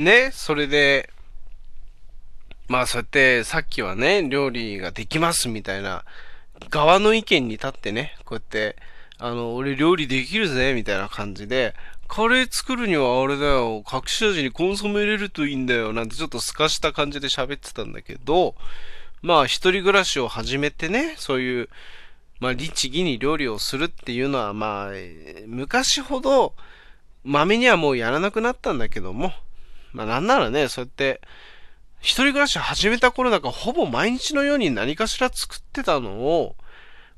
ね、それで、まあそうやってさっきはね、料理ができますみたいな側の意見に立ってね、こうやって、あの、俺料理できるぜみたいな感じで、カレー作るにはあれだよ、隠し味にコンソメ入れるといいんだよ、なんてちょっと透かした感じで喋ってたんだけど、まあ一人暮らしを始めてね、そういう、まあ律儀に料理をするっていうのは、まあ、昔ほど、まめにはもうやらなくなったんだけども、まあなんならね、そうやって、一人暮らし始めた頃なんかほぼ毎日のように何かしら作ってたのを、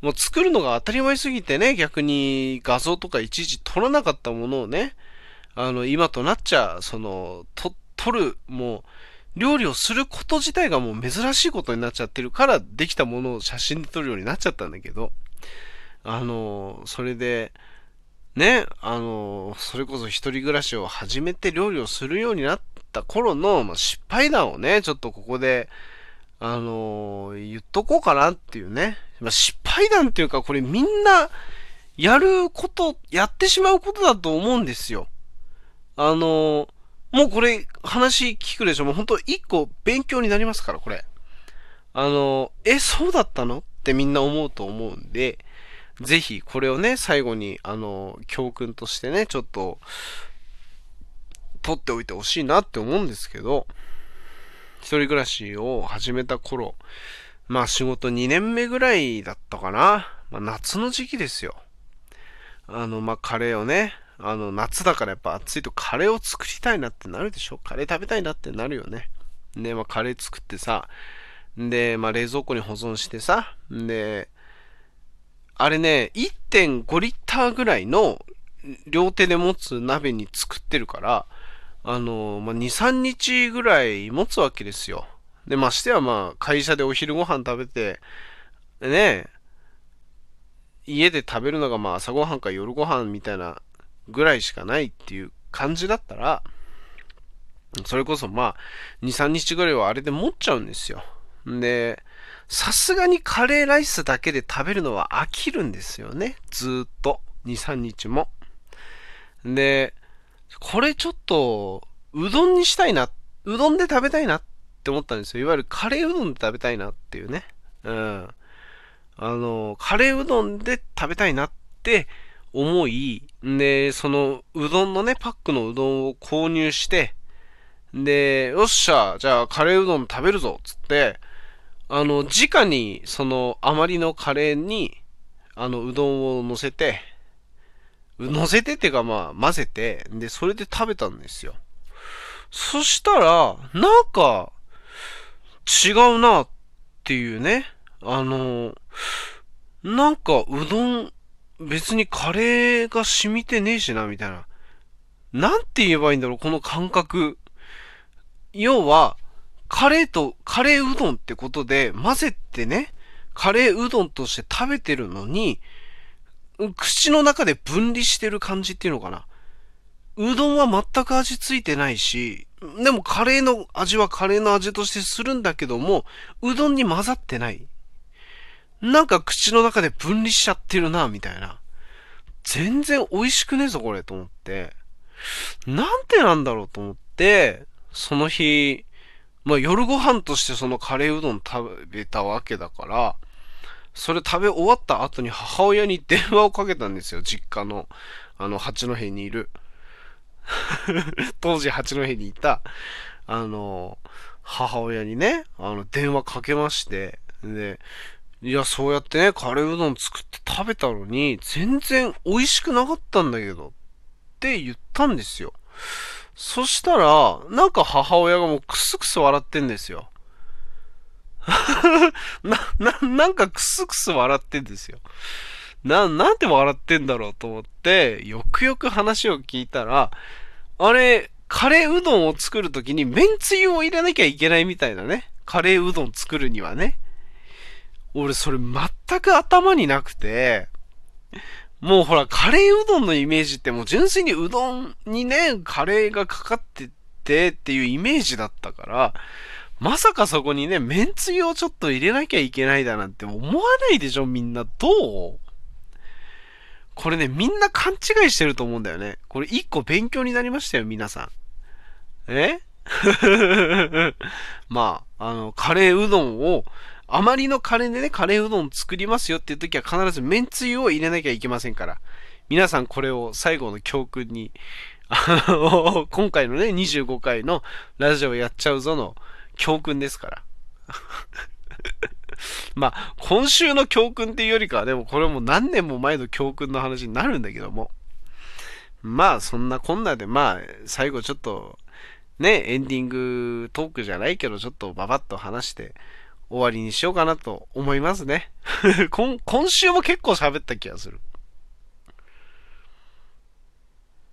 もう作るのが当たり前すぎてね、逆に画像とかいちいち撮らなかったものをね、あの、今となっちゃ、その、と、撮る、もう、料理をすること自体がもう珍しいことになっちゃってるから、できたものを写真で撮るようになっちゃったんだけど、あの、それで、ね、あの、それこそ一人暮らしを始めて料理をするようになった頃の、まあ、失敗談をね、ちょっとここで、あの、言っとこうかなっていうね。まあ、失敗談っていうか、これみんな、やること、やってしまうことだと思うんですよ。あの、もうこれ、話聞くでしょもうほんと一個勉強になりますから、これ。あの、え、そうだったの？ってみんな思うと思うんで、ぜひこれをね、最後に、あの教訓としてね、ちょっと、取っておいてほしいなって思うんですけど、一人暮らしを始めた頃、まあ仕事2年目ぐらいだったかな。まあ夏の時期ですよ。あの、まあカレーをね、あの夏だからやっぱ暑いとカレーを作りたいなってなるでしょカレー食べたいなってなるよね。で、まあカレー作ってさ、で、まあ冷蔵庫に保存してさ、で、あれね、1.5リッターぐらいの両手で持つ鍋に作ってるから、あの、まあ、2、3日ぐらい持つわけですよ。で、ましてはま、会社でお昼ご飯食べて、ね、家で食べるのがまあ朝ごはんか夜ご飯みたいなぐらいしかないっていう感じだったら、それこそま、2、3日ぐらいはあれで持っちゃうんですよ。で、さすがにカレーライスだけで食べるのは飽きるんですよね。ずっと。2、3日も。で、これちょっと、うどんにしたいな、うどんで食べたいなって思ったんですよ。いわゆるカレーうどんで食べたいなっていうね。うん。あの、カレーうどんで食べたいなって思い、で、そのうどんのね、パックのうどんを購入して、で、よっしゃ、じゃあカレーうどん食べるぞ、つって、あの、直に、その、余りのカレーに、あの、うどんを乗せて、乗せてっていうかまあ混ぜて、で、それで食べたんですよ。そしたら、なんか、違うなっていうね。あの、なんかうどん、別にカレーが染みてねえしな、みたいな。なんて言えばいいんだろう、この感覚。要は、カレーと、カレーうどんってことで混ぜてね、カレーうどんとして食べてるのに、口の中で分離してる感じっていうのかな。うどんは全く味ついてないし、でもカレーの味はカレーの味としてするんだけども、うどんに混ざってない。なんか口の中で分離しちゃってるな、みたいな。全然美味しくねえぞ、これ、と思って。なんてなんだろうと思って、その日、まあ夜ご飯としてそのカレーうどん食べたわけだから、それ食べ終わった後に母親に電話をかけたんですよ、実家の、あの、八戸にいる。当時八戸にいた、あの、母親にね、あの、電話かけまして、で、いや、そうやってね、カレーうどん作って食べたのに、全然美味しくなかったんだけど、って言ったんですよ。そしたら、なんか母親がもうクスクス笑ってんですよ。な、な、なんかクスクス笑ってんですよ。な、なんで笑ってんだろうと思って、よくよく話を聞いたら、あれ、カレーうどんを作るときに麺つゆを入れなきゃいけないみたいなね。カレーうどん作るにはね。俺それ全く頭になくて、もうほら、カレーうどんのイメージってもう純粋にうどんにね、カレーがかかっててっていうイメージだったから、まさかそこにね、めんつゆをちょっと入れなきゃいけないだなんて思わないでしょみんな。どう？これね、みんな勘違いしてると思うんだよね。これ一個勉強になりましたよ、皆さん。え？まあ、あの、カレーうどんを、あまりのカレーでね、カレーうどん作りますよっていう時は必ず麺つゆを入れなきゃいけませんから。皆さんこれを最後の教訓に、あの、今回のね、25回のラジオやっちゃうぞの教訓ですから。まあ、今週の教訓っていうよりかは、でもこれも何年も前の教訓の話になるんだけども。まあ、そんなこんなで、まあ、最後ちょっと、ね、エンディングトークじゃないけど、ちょっとババッと話して終わりにしようかなと思いますね。今週も結構喋った気がする。